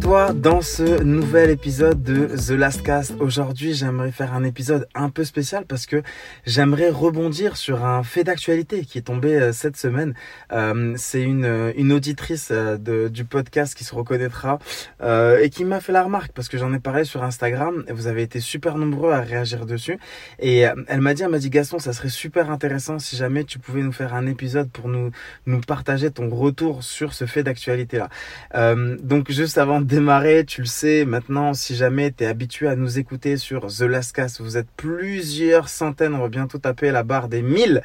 toi dans ce nouvel épisode de The Last Cast. Aujourd'hui, j'aimerais faire un épisode un peu spécial parce que j'aimerais rebondir sur un fait d'actualité qui est tombé euh, cette semaine. Euh, c'est une, euh, auditrice du podcast qui se reconnaîtra et qui m'a fait la remarque parce que j'en ai parlé sur Instagram et vous avez été super nombreux à réagir dessus. Et elle m'a dit, elle m'a dit Gaston, ça serait super intéressant si jamais tu pouvais nous faire un épisode pour nous, nous partager ton retour sur ce fait d'actualité là. donc juste avant démarrer, tu le sais, maintenant, si jamais tu es habitué à nous écouter sur The Last Cast, vous êtes plusieurs centaines, on va bientôt taper la barre des 1000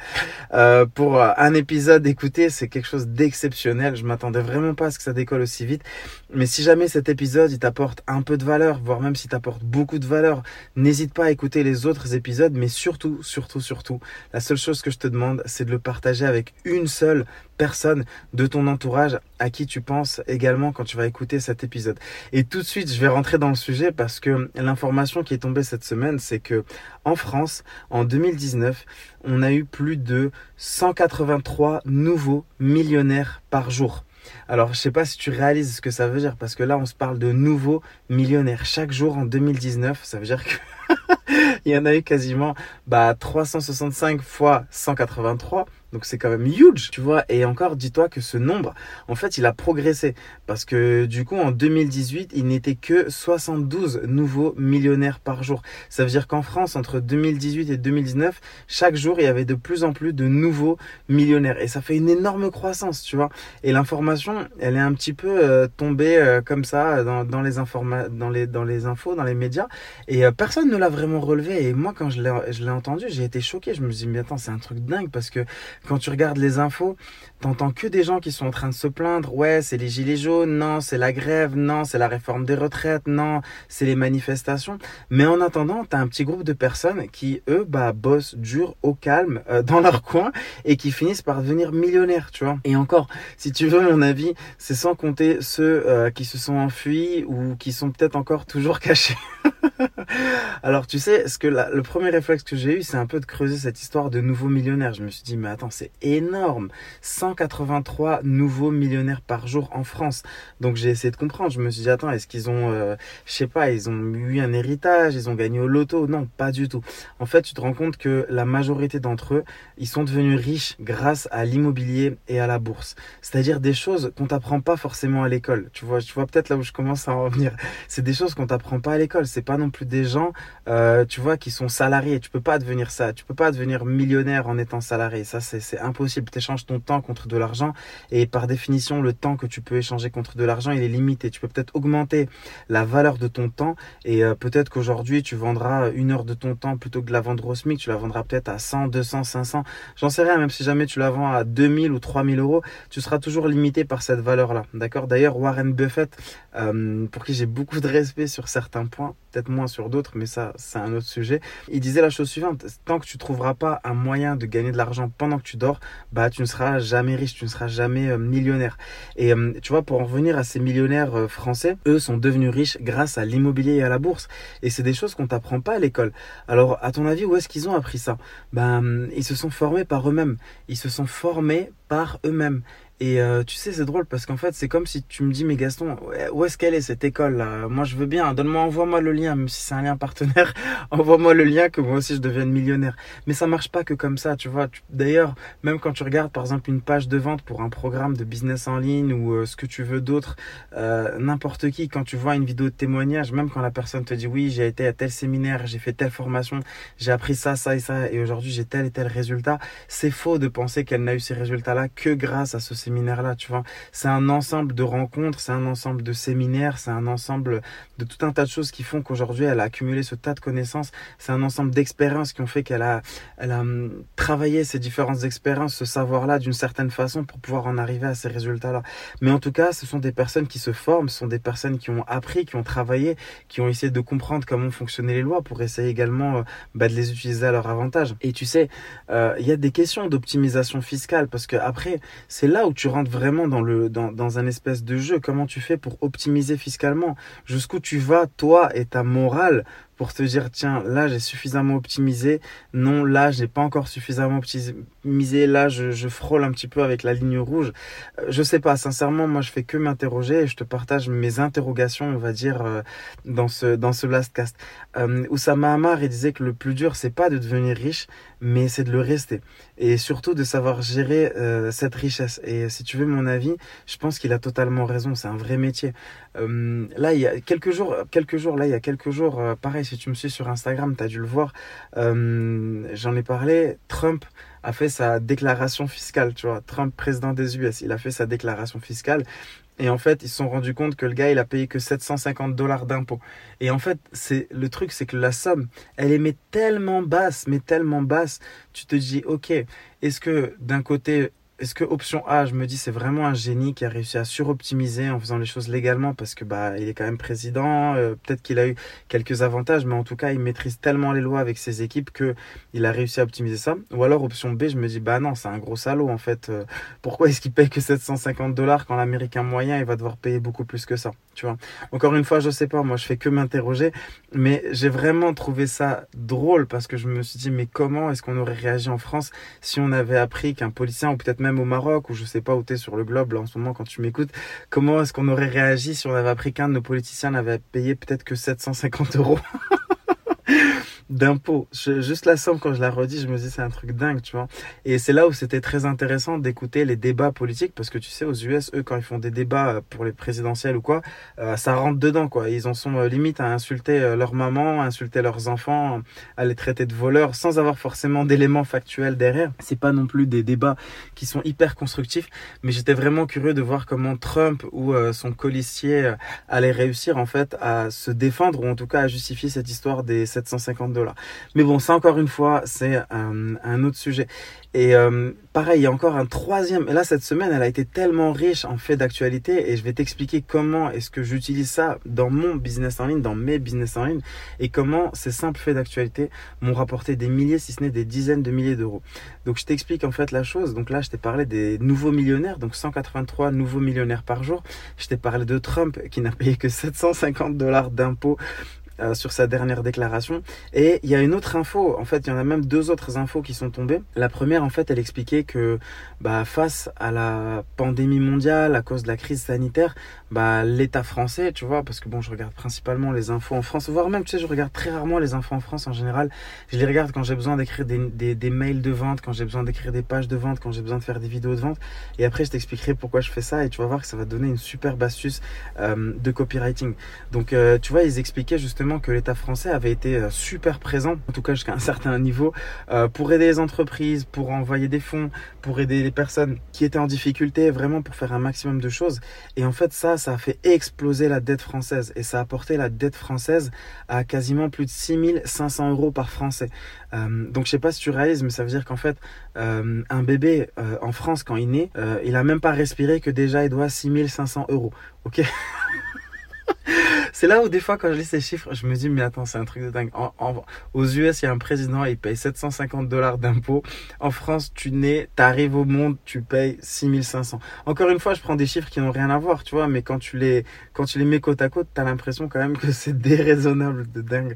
euh, pour un épisode écouté, c'est quelque chose d'exceptionnel. Je m'attendais vraiment pas à ce que ça décolle aussi vite. Mais si jamais cet épisode, il t'apporte un peu de valeur, voire même s'il t'apporte beaucoup de valeur, n'hésite pas à écouter les autres épisodes, mais surtout, surtout, surtout, la seule chose que je te demande, c'est de le partager avec une seule personne de ton entourage à qui tu penses également quand tu vas écouter cet épisode. Et tout de suite, je vais rentrer dans le sujet parce que l'information qui est tombée cette semaine, c'est que en France, en 2019, on a eu plus de 183 nouveaux millionnaires par jour. Alors, je sais pas si tu réalises ce que ça veut dire, parce que là, on se parle de nouveaux millionnaires. Chaque jour en 2019, ça veut dire que il y en a eu quasiment bah, 365 fois 183. Donc c'est quand même huge, tu vois. Et encore, dis-toi que ce nombre, en fait, il a progressé. Parce que du coup, en 2018, il n'était que 72 nouveaux millionnaires par jour. Ça veut dire qu'en France, entre 2018 et 2019, chaque jour, il y avait de plus en plus de nouveaux millionnaires. Et ça fait une énorme croissance, tu vois. Et l'information, elle est un petit peu euh, tombée euh, comme ça dans, les informa dans les dans les infos, dans les médias. Et euh, personne ne l'a vraiment relevé. Et moi, quand je l'ai entendu, j'ai été choqué. Je me suis dit, mais attends, c'est un truc dingue parce que quand tu regardes les infos, t'entends que des gens qui sont en train de se plaindre. Ouais, c'est les gilets jaunes, non, c'est la grève, non, c'est la réforme des retraites, non, c'est les manifestations. Mais en attendant, t'as un petit groupe de personnes qui, eux, bah, bossent dur, au calme, euh, dans leur coin et qui finissent par devenir millionnaires, tu vois. Et encore, si tu veux mon avis, c'est sans compter ceux euh, qui se sont enfuis ou qui sont peut-être encore toujours cachés. Alors tu sais, ce que le premier réflexe que j'ai eu, c'est un peu de creuser cette histoire de nouveaux millionnaires. Je me suis dit, mais attends, c'est énorme. 183 nouveaux millionnaires par jour en France. Donc j'ai essayé de comprendre. Je me suis dit, attends, est-ce qu'ils ont, euh, je sais pas, ils ont eu un héritage, ils ont gagné au loto? Non, pas du tout. En fait, tu te rends compte que la majorité d'entre eux, ils sont devenus riches grâce à l'immobilier et à la bourse. C'est-à-dire des choses qu'on t'apprend pas forcément à l'école. Tu vois, tu vois peut-être là où je commence à en revenir. C'est des choses qu'on t'apprend pas à l'école. C'est pas non plus des gens, euh, tu vois, qui sont salariés. Tu peux pas devenir ça. Tu peux pas devenir millionnaire en étant salarié. Ça, c'est impossible. Tu échanges ton temps contre de l'argent et par définition, le temps que tu peux échanger contre de l'argent, il est limité. Tu peux peut-être augmenter la valeur de ton temps et euh, peut-être qu'aujourd'hui, tu vendras une heure de ton temps plutôt que de la vendre au SMIC. Tu la vendras peut-être à 100, 200, 500. J'en sais rien. Même si jamais tu la vends à 2000 ou 3000 euros, tu seras toujours limité par cette valeur-là. D'accord? D'ailleurs, Warren Buffett, euh, pour qui j'ai beaucoup de respect sur certains points, peut-être moins sur d'autres, mais ça, c'est un autre sujet. Il disait la chose suivante, tant que tu trouveras pas un moyen de gagner de l'argent pendant que tu dors, bah, tu ne seras jamais tu ne seras jamais euh, millionnaire. Et euh, tu vois, pour en revenir à ces millionnaires euh, français, eux sont devenus riches grâce à l'immobilier et à la bourse. Et c'est des choses qu'on t'apprend pas à l'école. Alors, à ton avis, où est-ce qu'ils ont appris ça? Ben, ils se sont formés par eux-mêmes. Ils se sont formés eux-mêmes. Et euh, tu sais, c'est drôle parce qu'en fait, c'est comme si tu me dis, mais Gaston, où est-ce qu'elle est cette école là? Moi, je veux bien. Donne-moi, envoie-moi le lien, même si c'est un lien partenaire. envoie-moi le lien que moi aussi je devienne millionnaire. Mais ça marche pas que comme ça, tu vois. D'ailleurs, même quand tu regardes par exemple une page de vente pour un programme de business en ligne ou euh, ce que tu veux d'autre, euh, n'importe qui, quand tu vois une vidéo de témoignage, même quand la personne te dit, oui, j'ai été à tel séminaire, j'ai fait telle formation, j'ai appris ça, ça et ça, et aujourd'hui j'ai tel et tel résultat, c'est faux de penser qu'elle n'a eu ces que grâce à ce séminaire séminaire-là, tu vois. C'est un ensemble de rencontres, c'est un ensemble de séminaires, c'est un ensemble de tout un tas de choses qui font qu'aujourd'hui elle a accumulé ce tas de connaissances. C'est un ensemble d'expériences qui ont fait qu'elle a, elle a hum, travaillé ces différentes expériences, ce savoir-là d'une certaine façon pour pouvoir en arriver à ces résultats-là. Mais en tout cas, ce sont des personnes qui se forment, ce sont des personnes qui ont appris, qui ont travaillé, qui ont essayé de comprendre comment fonctionnaient les lois pour essayer également euh, bah, de les utiliser à leur avantage. Et tu sais, euh, il y a des questions d'optimisation fiscale parce que après, c'est là où tu rentres vraiment dans, dans un espèce de jeu. Comment tu fais pour optimiser fiscalement? Jusqu'où tu vas, toi et ta morale, pour te dire tiens là j'ai suffisamment optimisé, non là j'ai pas encore suffisamment optimisé, là je, frôle un petit peu avec la ligne rouge. Euh, je sais pas, sincèrement moi je fais que m'interroger et je te partage mes interrogations on va dire euh, dans ce dans ce last cast. Euh, Oussama Hamar disait que le plus dur c'est pas de devenir riche mais c'est de le rester et surtout de savoir gérer euh, cette richesse. Et si tu veux mon avis, je pense qu'il a totalement raison. C'est un vrai métier. Là, il y a quelques jours, quelques jours, là, il y a quelques jours, pareil, si tu me suis sur Instagram, tu as dû le voir. J'en ai parlé. Trump a fait sa déclaration fiscale, tu vois. Trump, président des US, il a fait sa déclaration fiscale. Et en fait, ils se sont rendus compte que le gars, il a payé que 750 dollars d'impôts. Et en fait, c'est le truc, c'est que la somme, elle est tellement basse, mais tellement basse. Tu te dis, ok, est-ce que d'un côté, est-ce que option A, je me dis c'est vraiment un génie qui a réussi à suroptimiser en faisant les choses légalement parce que bah il est quand même président, euh, peut-être qu'il a eu quelques avantages, mais en tout cas il maîtrise tellement les lois avec ses équipes que il a réussi à optimiser ça. Ou alors option B, je me dis bah non c'est un gros salaud en fait. Euh, pourquoi est-ce qu'il paye que 750 dollars quand l'américain moyen il va devoir payer beaucoup plus que ça, tu vois? Encore une fois je sais pas, moi je fais que m'interroger, mais j'ai vraiment trouvé ça drôle parce que je me suis dit mais comment est-ce qu'on aurait réagi en France si on avait appris qu'un policier ou peut-être même au Maroc, ou je sais pas où tu es sur le globe là, en ce moment quand tu m'écoutes, comment est-ce qu'on aurait réagi si on avait appris qu'un de nos politiciens n'avait payé peut-être que 750 euros? d'impôts. Juste la somme, quand je la redis, je me dis c'est un truc dingue, tu vois. Et c'est là où c'était très intéressant d'écouter les débats politiques, parce que tu sais, aux US, eux, quand ils font des débats euh, pour les présidentielles ou quoi, euh, ça rentre dedans, quoi. Ils en sont euh, limite à insulter leur maman, à insulter leurs enfants, à les traiter de voleurs, sans avoir forcément d'éléments factuels derrière. C'est pas non plus des débats qui sont hyper constructifs, mais j'étais vraiment curieux de voir comment Trump ou son colistier allait réussir, en fait, à se défendre, ou en tout cas à justifier cette histoire des 750 dollars. Mais bon, ça encore une fois, c'est un, un autre sujet. Et euh, pareil, il y a encore un troisième. Et là, cette semaine, elle a été tellement riche en faits d'actualité et je vais t'expliquer comment est-ce que j'utilise ça dans mon business en ligne, dans mes business en ligne et comment ces simples faits d'actualité m'ont rapporté des milliers, si ce n'est des dizaines de milliers d'euros. Donc, je t'explique en fait la chose. Donc là, je t'ai parlé des nouveaux millionnaires, donc 183 nouveaux millionnaires par jour. Je t'ai parlé de Trump qui n'a payé que 750 dollars d'impôts euh, sur sa dernière déclaration. Et il y a une autre info, en fait, il y en a même deux autres infos qui sont tombées. La première, en fait, elle expliquait que bah, face à la pandémie mondiale, à cause de la crise sanitaire, bah, l'État français, tu vois, parce que bon, je regarde principalement les infos en France, voire même, tu sais, je regarde très rarement les infos en France en général. Je les regarde quand j'ai besoin d'écrire des, mails de vente, quand j'ai besoin d'écrire des pages de vente, quand j'ai besoin de faire des vidéos de vente. Et après, je t'expliquerai pourquoi je fais ça et tu vas voir que ça va donner une superbe astuce euh, de copywriting. Donc, euh, tu vois, ils expliquaient justement que l'État français avait été euh, super présent, en tout cas jusqu'à un certain niveau, pour aider les entreprises, pour envoyer des fonds, pour aider les personnes qui étaient en difficulté, vraiment pour faire un maximum de choses. Et en fait, ça, ça a fait exploser la dette française et ça a porté la dette française à quasiment plus de 6500 euros par Français. Euh, donc je sais pas si tu réalises, mais ça veut dire qu'en fait, un bébé en France, quand il naît, il a même pas respiré que déjà il doit 6500 euros. Ok? c'est là où des fois quand je lis ces chiffres, je me dis mais attends c'est un truc de dingue. aux US il y a un président il paye 750 dollars d'impôts. En France tu nais, t'arrives au monde, tu payes 6500. Encore une fois je prends des chiffres qui n'ont rien à voir tu vois, mais quand tu les quand tu les mets côte à côte t'as l'impression quand même que c'est déraisonnable de dingue.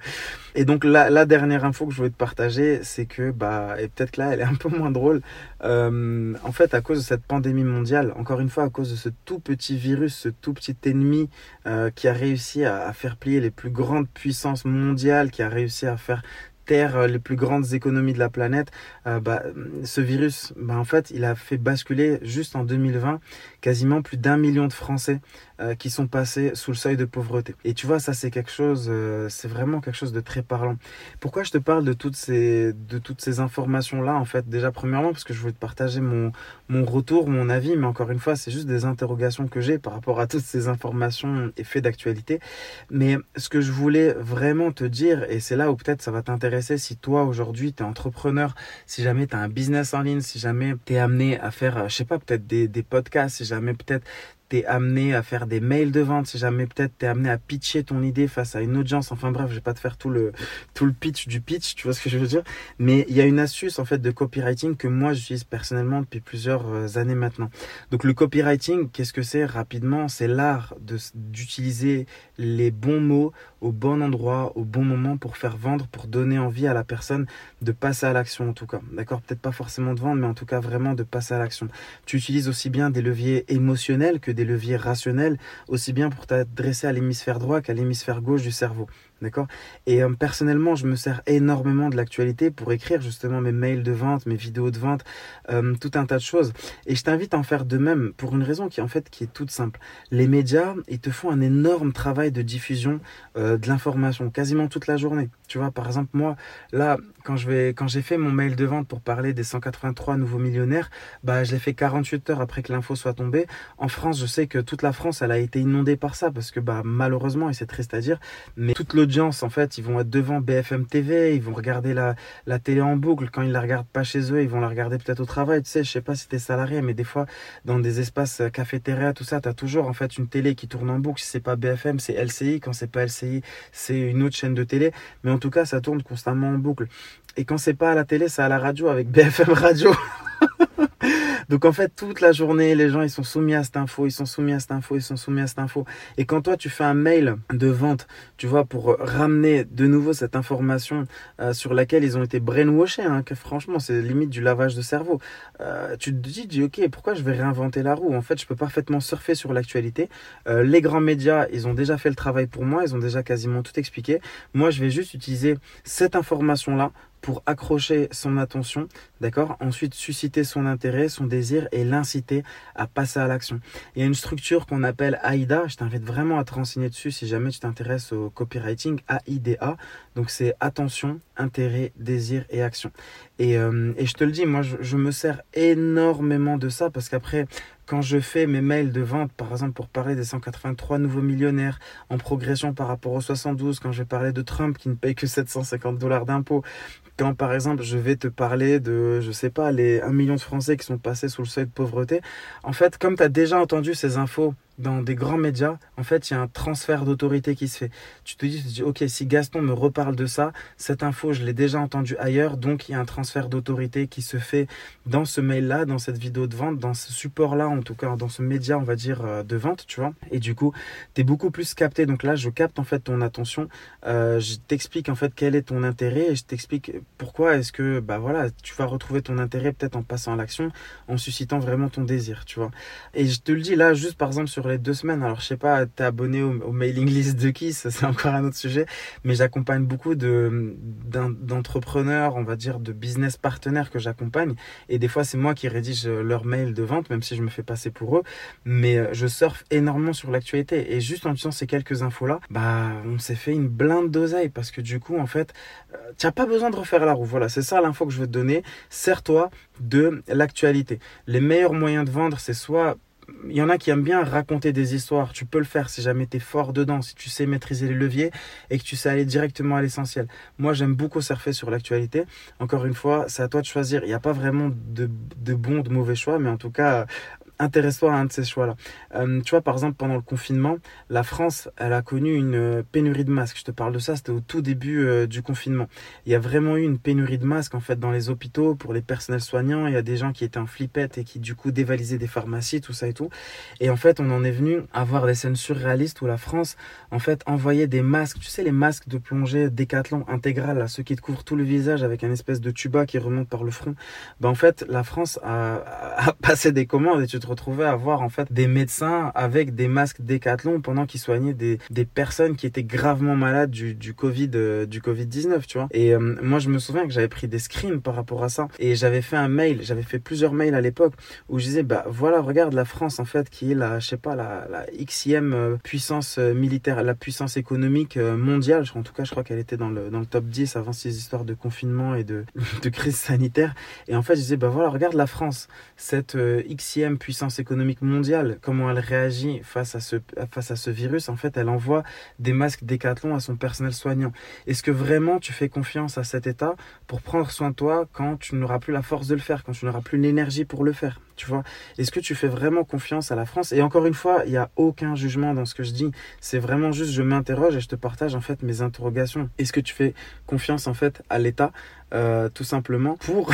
Et donc la, la dernière info que je voulais te partager c'est que bah et peut-être là elle est un peu moins drôle. Euh, en fait à cause de cette pandémie mondiale, encore une fois à cause de ce tout petit virus, ce tout petit ennemi euh, qui a réussi à, faire plier les plus grandes puissances mondiales, qui a réussi à faire taire euh, les plus grandes économies de la planète, euh, bah, ce virus, bah, en fait, il a fait basculer juste en 2020 quasiment plus d'un million de Français euh, qui sont passés sous le seuil de pauvreté. Et tu vois, ça c'est quelque chose, euh, c'est vraiment quelque chose de très parlant. Pourquoi je te parle de toutes ces, de toutes ces informations là en fait? Déjà premièrement parce que je voulais te partager mon, mon retour, mon avis, mais encore une fois, c'est juste des interrogations que j'ai par rapport à toutes ces informations et faits d'actualité. Mais ce que je voulais vraiment te dire, et c'est là où peut-être ça va t'intéresser si toi aujourd'hui tu es entrepreneur, si jamais tu as un business en ligne, si jamais tu es amené à faire, je sais pas, peut-être des, des podcasts, si jamais peut-être tu es amené à faire des mails de vente, si jamais peut-être tu es amené à pitcher ton idée face à une audience, enfin bref, je vais pas te faire tout le, tout le pitch du pitch, tu vois ce que je veux dire, mais il y a une astuce en fait de copywriting que moi j'utilise personnellement depuis plusieurs euh, années maintenant. Donc le copywriting, qu'est-ce que c'est rapidement? C'est l'art d'utiliser les bons mots au bon endroit, au bon moment pour faire vendre, pour donner envie à la personne de passer à l'action en tout cas. D'accord? Peut-être pas forcément de vendre, mais en tout cas vraiment de passer à l'action. Tu utilises aussi bien des leviers émotionnels que des leviers rationnels, aussi bien pour t'adresser à l'hémisphère droit qu'à l'hémisphère gauche du cerveau. D'accord? Et euh, personnellement, je me sers énormément de l'actualité pour écrire justement mes mails de vente, mes vidéos de vente, euh, tout un tas de choses. Et je t'invite à en faire de même pour une raison qui en fait qui est toute simple. Les médias, ils te font un énorme travail de diffusion euh, de l'information quasiment toute la journée. Tu vois, par exemple, moi, là, quand je vais, quand j'ai fait mon mail de vente pour parler des 183 nouveaux millionnaires, bah, je l'ai fait 48 heures après que l'info soit tombée. En France, je sais que toute la France, elle a été inondée par ça parce que, bah, malheureusement, et c'est triste à dire, mais toute en fait, ils vont être devant BFM TV, ils vont regarder la, la télé en boucle. Quand ils la regardent pas chez eux, ils vont la regarder peut-être au travail. Tu sais, je sais pas si t'es salarié, mais des fois, dans des espaces euh, cafétéria, tout ça, t'as toujours, en fait, une télé qui tourne en boucle. Si c'est pas BFM, c'est LCI. Quand c'est pas LCI, c'est une autre chaîne de télé. Mais en tout cas, ça tourne constamment en boucle. Et quand c'est pas à la télé, c'est à la radio avec BFM Radio. Donc en fait, toute la journée, les gens, ils sont soumis à cette info, ils sont soumis à cette info, ils sont soumis à cette info. Et quand toi, tu fais un mail de vente, tu vois, pour ramener de nouveau cette information euh, sur laquelle ils ont été brainwashés, hein, que franchement, c'est limite du lavage de cerveau. Euh, tu te dis, ok, pourquoi je vais réinventer la roue? En fait, je peux parfaitement surfer sur l'actualité. Euh, les grands médias, ils ont déjà fait le travail pour moi, ils ont déjà quasiment tout expliqué. Moi, je vais juste utiliser cette information-là pour accrocher son attention, d'accord Ensuite, susciter son intérêt, son désir et l'inciter à passer à l'action. Il y a une structure qu'on appelle AIDA. Je t'invite vraiment à te renseigner dessus si jamais tu t'intéresses au copywriting. AIDA. Donc, c'est attention, intérêt, désir et action. Et, euh, je te le dis, moi, je me sers énormément de ça parce qu'après, quand je fais mes mails de vente, par exemple pour parler des 183 nouveaux millionnaires en progression par rapport aux 72, quand je parler de Trump qui ne paye que 750 dollars d'impôts, quand par exemple je vais te parler de, je sais pas, les 1 million de Français qui sont passés sous le seuil de pauvreté, en fait, comme tu as déjà entendu ces infos dans des grands médias, en fait, il y a un transfert d'autorité qui se fait. Tu te dis, tu te dis, ok, si Gaston me reparle de ça, cette info, je l'ai déjà entendue ailleurs, donc il y a un transfert d'autorité qui se fait dans ce mail-là, dans cette vidéo de vente, dans ce support-là, en tout cas, dans ce média, on va dire, euh, de vente, tu vois. Et du coup, tu es beaucoup plus capté. Donc là, je capte en fait ton attention. Euh, je t'explique en fait quel est ton intérêt et je t'explique pourquoi est-ce que, bah voilà, tu vas retrouver ton intérêt peut-être en passant à l'action, en suscitant vraiment ton désir, tu vois. Et je te le dis là, juste par exemple sur les deux semaines. Alors, je sais pas, t'es abonné au, mailing list de qui, ça c'est encore un autre sujet, mais j'accompagne beaucoup de, d'entrepreneurs, on va dire, de business partenaires que j'accompagne. Et des fois, c'est moi qui rédige leur mail de vente, même si je me fais passer pour eux. Mais euh, je surfe énormément sur l'actualité. Et juste en disant ces quelques infos-là, bah, on s'est fait une blinde d'oseille parce que du coup, en fait, euh, tu n'as pas besoin de refaire la roue. Voilà, c'est ça l'info que je veux te donner. Sers-toi de l'actualité. Les meilleurs moyens de vendre, c'est soit il y en a qui aiment bien raconter des histoires. Tu peux le faire si jamais tu fort dedans, si tu sais maîtriser les leviers et que tu sais aller directement à l'essentiel. Moi, j'aime beaucoup surfer sur l'actualité. Encore une fois, c'est à toi de choisir. Il n'y a pas vraiment de, de bons, de mauvais choix, mais en tout cas, intéresse-toi à un de ces choix-là. Euh, tu vois, par exemple, pendant le confinement, la France, elle a connu une pénurie de masques. Je te parle de ça, c'était au tout début euh, du confinement. Il y a vraiment eu une pénurie de masques, en fait, dans les hôpitaux, pour les personnels soignants. Il y a des gens qui étaient en flippette et qui, du coup, dévalisaient des pharmacies, tout ça et tout. Et en fait, on en est venu à voir des scènes surréalistes où la France, en fait, envoyait des masques, tu sais, les masques de plongée décathlon intégral, à ceux qui te couvrent tout le visage avec un espèce de tuba qui remonte par le front. Ben, en fait, la France a, a passé des commandes et tu te retrouver à voir en fait des médecins avec des masques décathlon pendant qu'ils soignaient des, des personnes qui étaient gravement malades du, du Covid euh, du Covid 19 tu vois. Et euh, moi je me souviens que j'avais pris des screens par rapport à ça. Et j'avais fait un mail j'avais fait plusieurs mails à l'époque où je disais bah voilà regarde la France en fait qui est la je sais pas la, la xème euh, puissance militaire la puissance économique mondiale. En tout cas je crois qu'elle était dans le dans le top 10 avant ces histoires de confinement et de de crise sanitaire. Et en fait je disais bah voilà regarde la France cette xème puissance économique mondiale, comment elle réagit face à ce, face à ce virus, en fait, elle envoie des masques décathlon à son personnel soignant. Est-ce que vraiment tu fais confiance à cet état pour prendre soin de toi quand tu n'auras plus la force de le faire, quand tu n'auras plus l'énergie pour le faire Tu vois? Est-ce que tu fais vraiment confiance à la France? Et encore une fois, il n'y a aucun jugement dans ce que je dis. C'est vraiment juste, je m'interroge et je te partage en fait mes interrogations. Est-ce que tu fais confiance en fait à l'État euh, tout simplement pour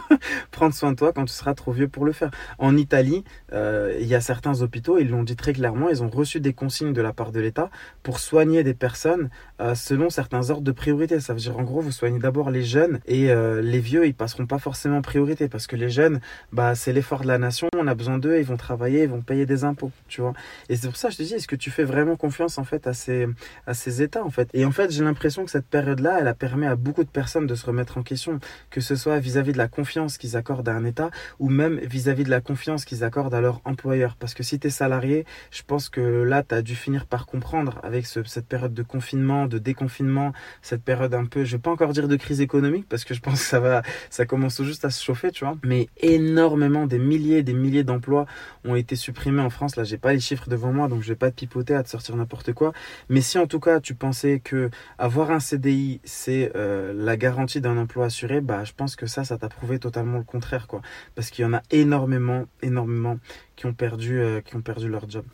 prendre soin de toi quand tu seras trop vieux pour le faire. En Italie, euh, il y a certains hôpitaux, ils l'ont dit très clairement, ils ont reçu des consignes de la part de l'État pour soigner des personnes euh, selon certains ordres de priorité. Ça veut dire en gros, vous soignez d'abord les jeunes et les vieux, ils passeront pas forcément priorité parce que les jeunes, bah, c'est l'effort de la nation, on a besoin d'eux, ils vont travailler, ils vont payer des impôts, tu vois. Et c'est pour ça je te dis, est-ce que tu fais vraiment confiance en fait à ces, à ces États en fait? Et en fait, j'ai l'impression que cette période-là, elle a permis à beaucoup de personnes de se remettre en question, que ce soit vis-à-vis de la confiance qu'ils accordent à un État ou même vis-à-vis de la confiance qu'ils accordent à leur employeur. Parce que si tu es salarié, je pense que là, tu as dû finir par comprendre avec cette période de confinement, de déconfinement, cette période un peu, je vais pas encore dire de crise économique parce que je pense que ça va, ça commence juste à se chauffer, tu vois. Mais énormément, des milliers, des milliers d'emplois ont été supprimés en France. Là, j'ai pas les chiffres devant moi, donc je vais pas te pipoter à te sortir n'importe quoi. Mais si en tout cas tu pensais que avoir un CDI, c'est euh, la garantie d'un emploi assuré, bah, je pense que ça, ça t'a prouvé totalement le contraire, quoi. Parce qu'il y en a énormément, énormément qui ont perdu, euh, qui ont perdu leur job.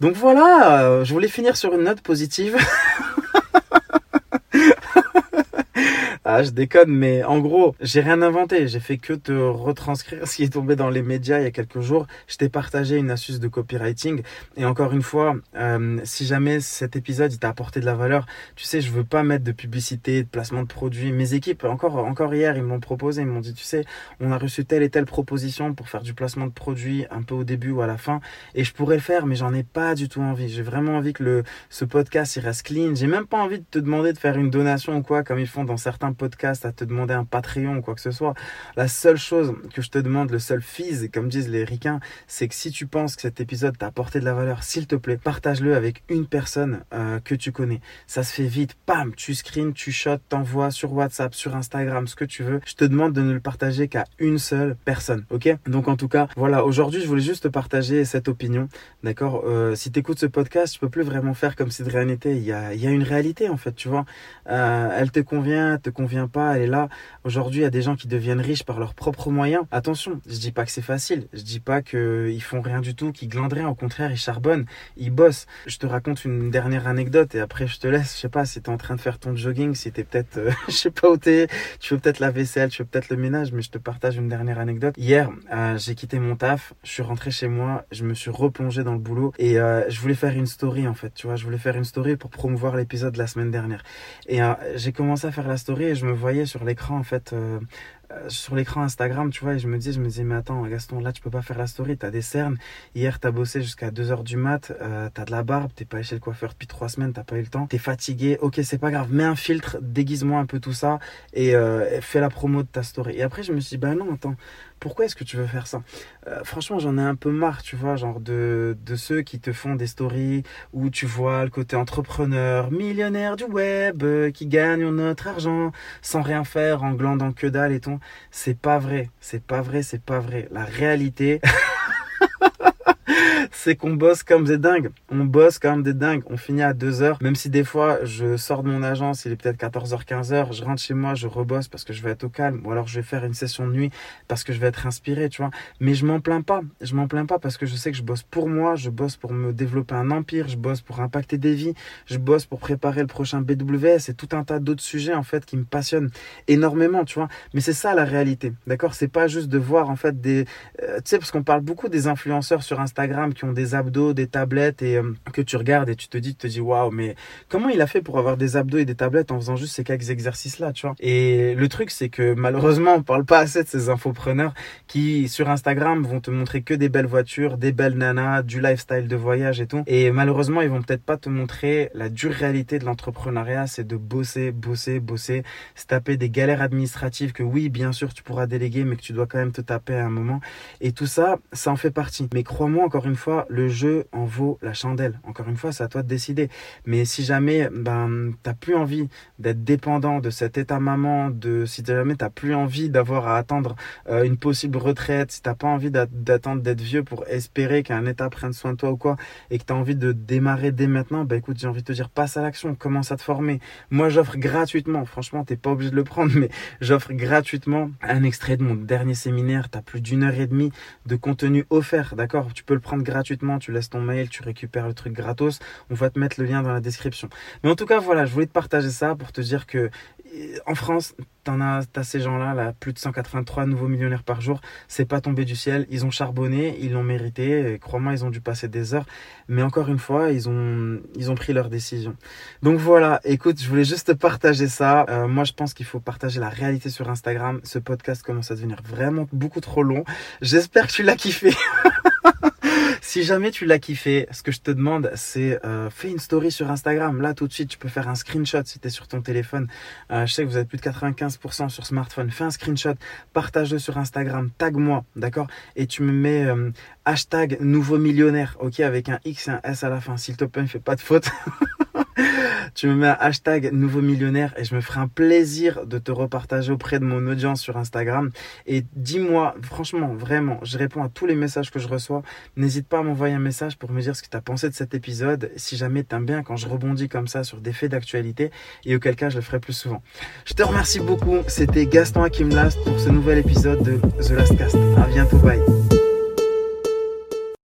Donc voilà, euh, je voulais finir sur une note positive. Ah, je déconne, mais en gros, j'ai rien inventé. J'ai fait que te retranscrire ce qui est tombé dans les médias il y a quelques jours. Je t'ai partagé une astuce de copywriting. Et encore une fois, euh, si jamais cet épisode t'a apporté de la valeur, tu sais, je veux pas mettre de publicité, de placement de produits. Mes équipes, encore, encore hier, ils m'ont proposé, ils m'ont dit, tu sais, on a reçu telle et telle proposition pour faire du placement de produits un peu au début ou à la fin. Et je pourrais le faire, mais j'en ai pas du tout envie. J'ai vraiment envie que le, ce podcast il reste clean. J'ai même pas envie de te demander de faire une donation ou quoi, comme ils font dans certains podcast, à te demander un Patreon ou quoi que ce soit. La seule chose que je te demande, le seul fees, comme disent les ricains, c'est que si tu penses que cet épisode t'a apporté de la valeur, s'il te plaît, partage-le avec une personne euh, que tu connais. Ça se fait vite, pam, tu screens, tu shots, t'envoies sur WhatsApp, sur Instagram, ce que tu veux. Je te demande de ne le partager qu'à une seule personne, ok? Donc en tout cas, voilà, aujourd'hui je voulais juste te partager cette opinion, d'accord? Euh, Si tu écoutes ce podcast, je peux plus vraiment faire comme si de rien n'était. Il y a, y a une réalité en fait, tu vois? Euh, elle te convient, te convient vient pas, elle est là. Aujourd'hui, il y a des gens qui deviennent riches par leurs propres moyens. Attention, je dis pas que c'est facile. Je dis pas qu'ils font rien du tout, qu'ils glandent rien. Au contraire, ils charbonnent, ils bossent. Je te raconte une dernière anecdote et après je te laisse. Je sais pas si tu es en train de faire ton jogging, si t'es peut-être, euh, je sais pas où t'es. Tu fais peut-être la vaisselle, tu fais peut-être le ménage, mais je te partage une dernière anecdote. Hier, euh, j'ai quitté mon taf, je suis rentré chez moi, je me suis replongé dans le boulot et euh, je voulais faire une story en fait. Tu vois, je voulais faire une story pour promouvoir l'épisode de la semaine dernière. Et j'ai commencé à faire la story je me voyais sur l'écran en fait euh, sur l'écran Instagram, tu vois, et je me dis, je me dis, mais attends, Gaston, là, tu peux pas faire la story, t'as des cernes. Hier, t'as bossé jusqu'à 2h du mat, euh, t'as de la barbe, t'es pas chez le coiffeur depuis 3 semaines, t'as pas eu le temps, t'es fatigué, ok, c'est pas grave, mets un filtre, déguise-moi un peu tout ça, et euh, fais la promo de ta story. Et après, je me suis dit, bah non, attends, pourquoi est-ce que tu veux faire ça? Euh, Franchement, j'en ai un peu marre, tu vois, genre de, de ceux qui te font des stories où tu vois le côté entrepreneur, millionnaire du web, qui gagne notre argent sans rien faire, en glandant que dalle et tout. C'est pas vrai, c'est pas vrai, c'est pas vrai. La réalité, c'est qu'on bosse comme des dingues. On bosse comme des dingues. On finit à 2 heures. Même si des fois, je sors de mon agence, il est peut-être 14h, 15h, je rentre chez moi, je rebosse parce que je vais être au calme. Ou alors je vais faire une session de nuit parce que je vais être inspiré, tu vois. Mais je m'en plains pas. Je m'en plains pas parce que je sais que je bosse pour moi, je bosse pour me développer un empire, je bosse pour impacter des vies, je bosse pour préparer le prochain BWS et tout un tas d'autres sujets, en fait, qui me passionnent énormément, tu vois. Mais c'est ça la réalité. D'accord? C'est pas juste de voir, en fait, des, euh, tu sais, parce qu'on parle beaucoup des influenceurs sur Instagram des abdos, des tablettes et euh, que tu regardes et tu te dis, tu te dis, waouh, mais comment il a fait pour avoir des abdos et des tablettes en faisant juste ces quelques exercices-là, tu vois? Et le truc, c'est que malheureusement, on parle pas assez de ces infopreneurs qui, sur Instagram, vont te montrer que des belles voitures, des belles nanas, du lifestyle de voyage et tout. Et malheureusement, ils vont peut-être pas te montrer la dure réalité de l'entrepreneuriat, c'est de bosser, bosser, bosser, se taper des galères administratives que oui, bien sûr, tu pourras déléguer, mais que tu dois quand même te taper à un moment. Et tout ça, ça en fait partie. Mais crois-moi, encore une fois, le jeu en vaut la chandelle. Encore une fois, c'est à toi de décider. Mais si jamais ben t'as plus envie d'être dépendant de cet état maman, de si jamais t'as plus envie d'avoir à attendre euh, une possible retraite, si t'as pas envie d'attendre d'être vieux pour espérer qu'un état prenne soin de toi ou quoi, et que tu as envie de démarrer dès maintenant, bah écoute, j'ai envie de te dire passe à l'action, commence à te former. Moi j'offre gratuitement, franchement t'es pas obligé de le prendre, mais j'offre gratuitement un extrait de mon dernier séminaire. T'as plus d'une heure et demie de contenu offert, d'accord? Tu peux le prendre gratuitement, tu laisses ton mail, tu récupères le truc gratos. On va te mettre le lien dans la description. Mais en tout cas, voilà, je voulais te partager ça pour te dire que euh, en France, t'en as, ces gens-là, là, plus de 183 nouveaux millionnaires par jour. C'est pas tombé du ciel. Ils ont charbonné, ils l'ont mérité. Crois-moi, ils ont dû passer des heures. Mais encore une fois, ils ont, ils ont pris leur décision. Donc voilà. Écoute, je voulais juste partager ça. Euh, moi, je pense qu'il faut partager la réalité sur Instagram. Ce podcast commence à devenir vraiment beaucoup trop long. J'espère que tu l'as kiffé. Si jamais tu l'as kiffé, ce que je te demande, c'est euh, fais une story sur Instagram. Là, tout de suite, tu peux faire un screenshot si tu es sur ton téléphone. Euh, je sais que vous avez plus de 95% sur smartphone. Fais un screenshot, partage-le sur Instagram, tag-moi, d'accord? Et tu me mets euh, hashtag nouveau millionnaire, ok? Avec un X et un S à la fin. S'il te plaît, ne fais pas de faute. tu me mets un hashtag nouveau millionnaire et je me ferai un plaisir de te repartager auprès de mon audience sur Instagram. Et dis-moi, franchement, vraiment, je réponds à tous les messages que je reçois. N'hésite pas à m'envoyer un message pour me dire ce que tu as pensé de cet épisode. Si jamais tu aimes bien quand je rebondis comme ça sur des faits d'actualité et auquel cas je le ferai plus souvent. Je te remercie beaucoup. C'était Gaston Last pour ce nouvel épisode de The Last Cast. À bientôt, bye.